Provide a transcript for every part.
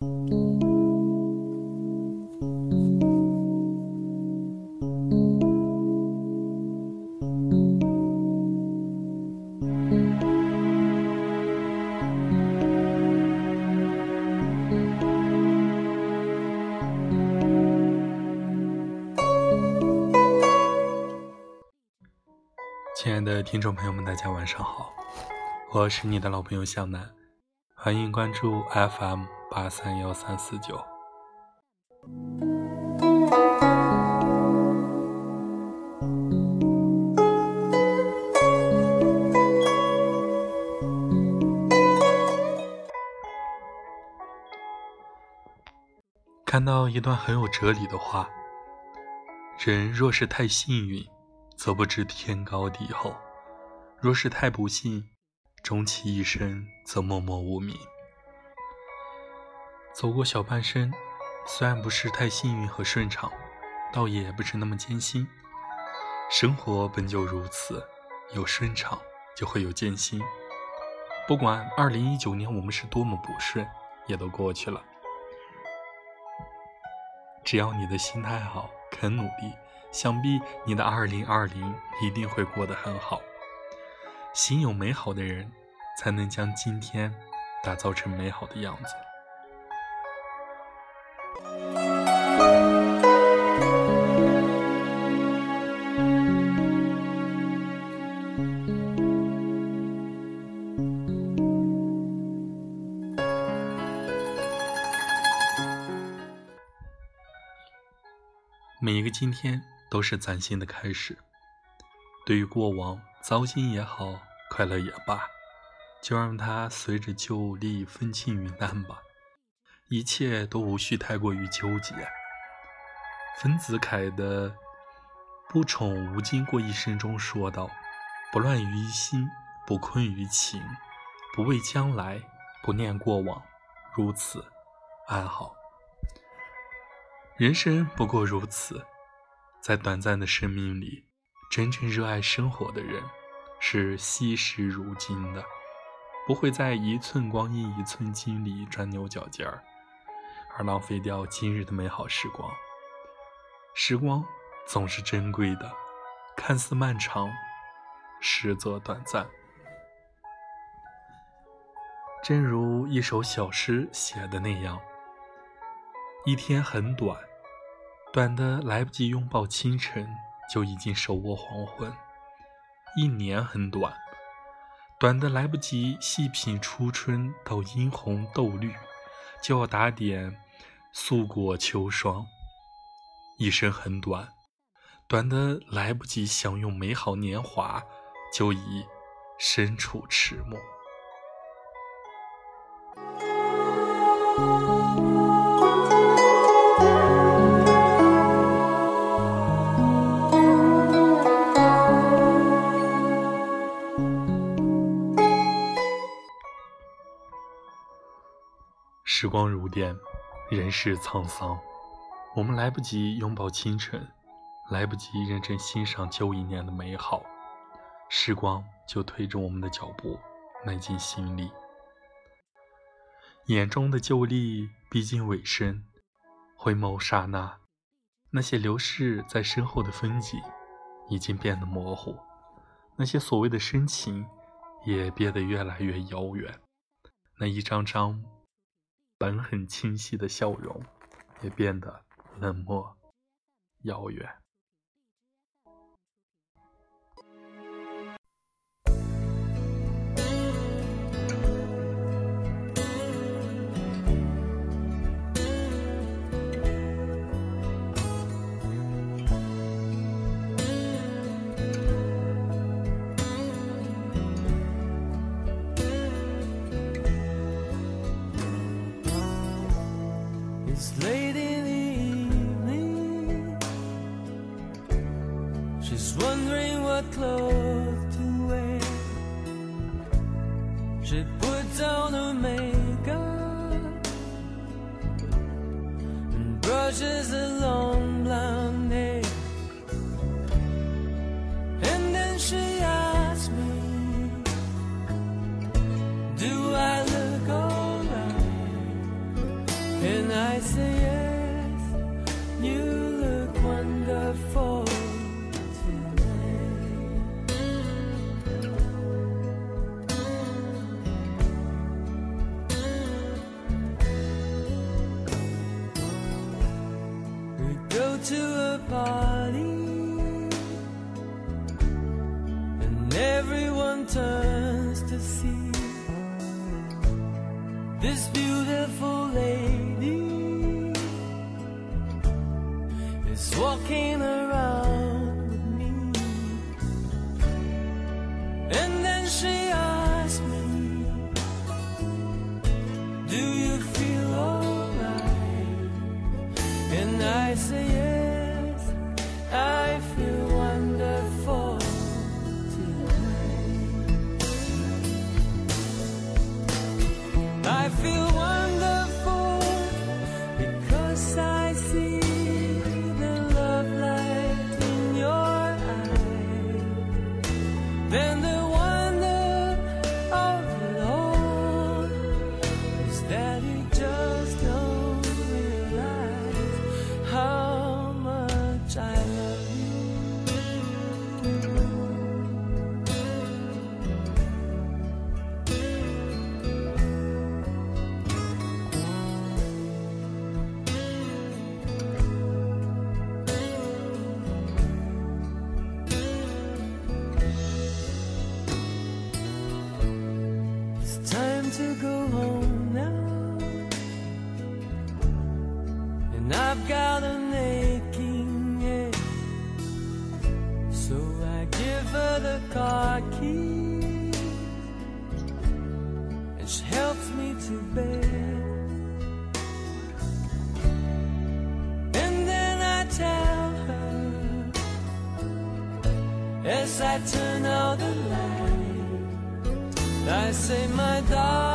亲爱的听众朋友们，大家晚上好，我是你的老朋友向南，欢迎关注 FM 八三幺三四九。看到一段很有哲理的话：人若是太幸运。则不知天高地厚；若是太不幸，终其一生则默默无名。走过小半生，虽然不是太幸运和顺畅，倒也不是那么艰辛。生活本就如此，有顺畅就会有艰辛。不管二零一九年我们是多么不顺，也都过去了。只要你的心态好，肯努力。想必你的二零二零一定会过得很好。心有美好的人，才能将今天打造成美好的样子。今天。都是崭新的开始。对于过往糟心也好，快乐也罢，就让它随着旧历风轻云淡吧，一切都无需太过于纠结。丰子恺的《不宠无惊过一生》中说道：“不乱于心，不困于情，不畏将来，不念过往，如此安好。人生不过如此。”在短暂的生命里，真正热爱生活的人，是惜时如金的，不会在一寸光阴一寸金里钻牛角尖儿，而浪费掉今日的美好时光。时光总是珍贵的，看似漫长，实则短暂。正如一首小诗写的那样：“一天很短。”短的来不及拥抱清晨，就已经手握黄昏；一年很短，短的来不及细品初春到殷红豆绿，就要打点素裹秋霜；一生很短，短的来不及享用美好年华，就已身处迟暮。时光如电，人世沧桑，我们来不及拥抱清晨，来不及认真欣赏旧一年的美好，时光就推着我们的脚步迈进心里。眼中的旧历逼近尾声，回眸刹那，那些流逝在身后的风景已经变得模糊，那些所谓的深情也变得越来越遥远，那一张张。本很清晰的笑容，也变得冷漠、遥远。she asked me, Do I look alright? And I say, turns to see. This beautiful lady is walking around car keys. And she helps me to bed. And then I tell her as I turn out the light. I say, my darling,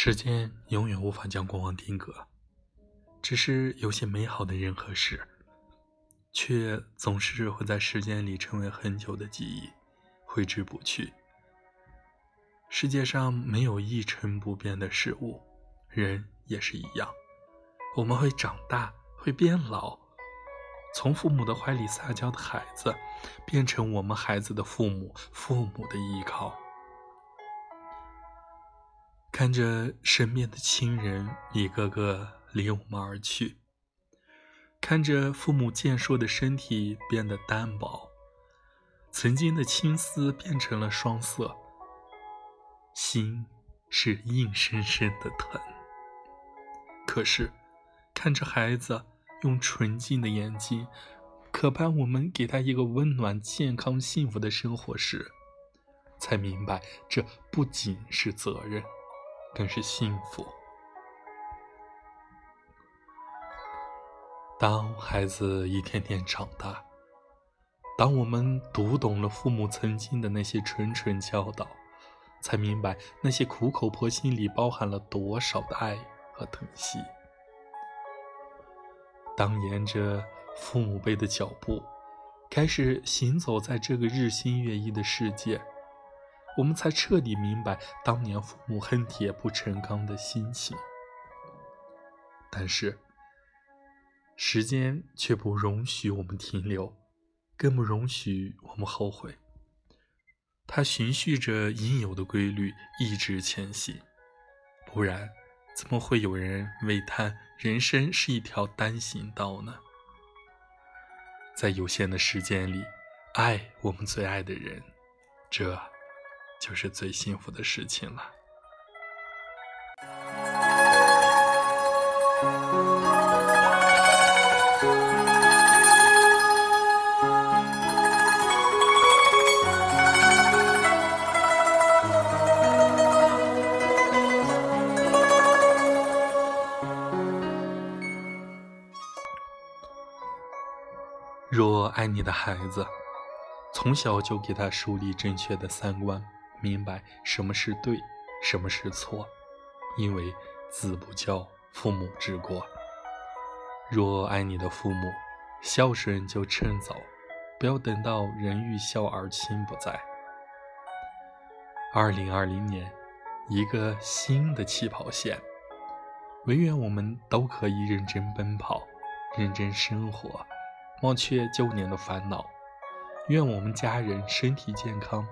时间永远无法将过往定格，只是有些美好的人和事，却总是会在时间里成为很久的记忆，挥之不去。世界上没有一成不变的事物，人也是一样。我们会长大，会变老，从父母的怀里撒娇的孩子，变成我们孩子的父母，父母的依靠。看着身边的亲人一个个离我们而去，看着父母健硕的身体变得单薄，曾经的青丝变成了双色，心是硬生生的疼。可是，看着孩子用纯净的眼睛渴盼我们给他一个温暖、健康、幸福的生活时，才明白这不仅是责任。更是幸福。当孩子一天天长大，当我们读懂了父母曾经的那些谆谆教导，才明白那些苦口婆心里包含了多少的爱和疼惜。当沿着父母辈的脚步，开始行走在这个日新月异的世界，我们才彻底明白当年父母恨铁不成钢的心情。但是，时间却不容许我们停留，更不容许我们后悔。它循序着应有的规律，一直前行。不然，怎么会有人为叹人生是一条单行道呢？在有限的时间里，爱我们最爱的人，这就是最幸福的事情了。若爱你的孩子从小就给他树立正确的三观。明白什么是对，什么是错，因为子不教，父母之过。若爱你的父母，孝顺就趁早，不要等到人欲孝而亲不在。二零二零年，一个新的起跑线，唯愿我们都可以认真奔跑，认真生活，忘却旧年的烦恼。愿我们家人身体健康，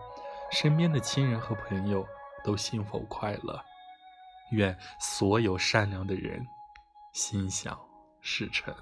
身边的亲人和朋友都幸福快乐，愿所有善良的人心想事成。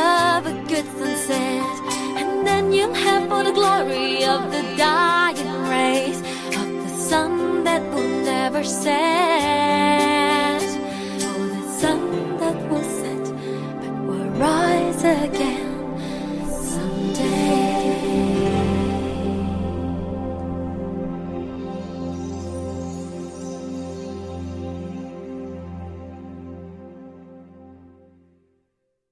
love a good sunset, and then you'll have all the glory of the dying rays of the sun that will never set. Oh, the sun that will set, but will rise again.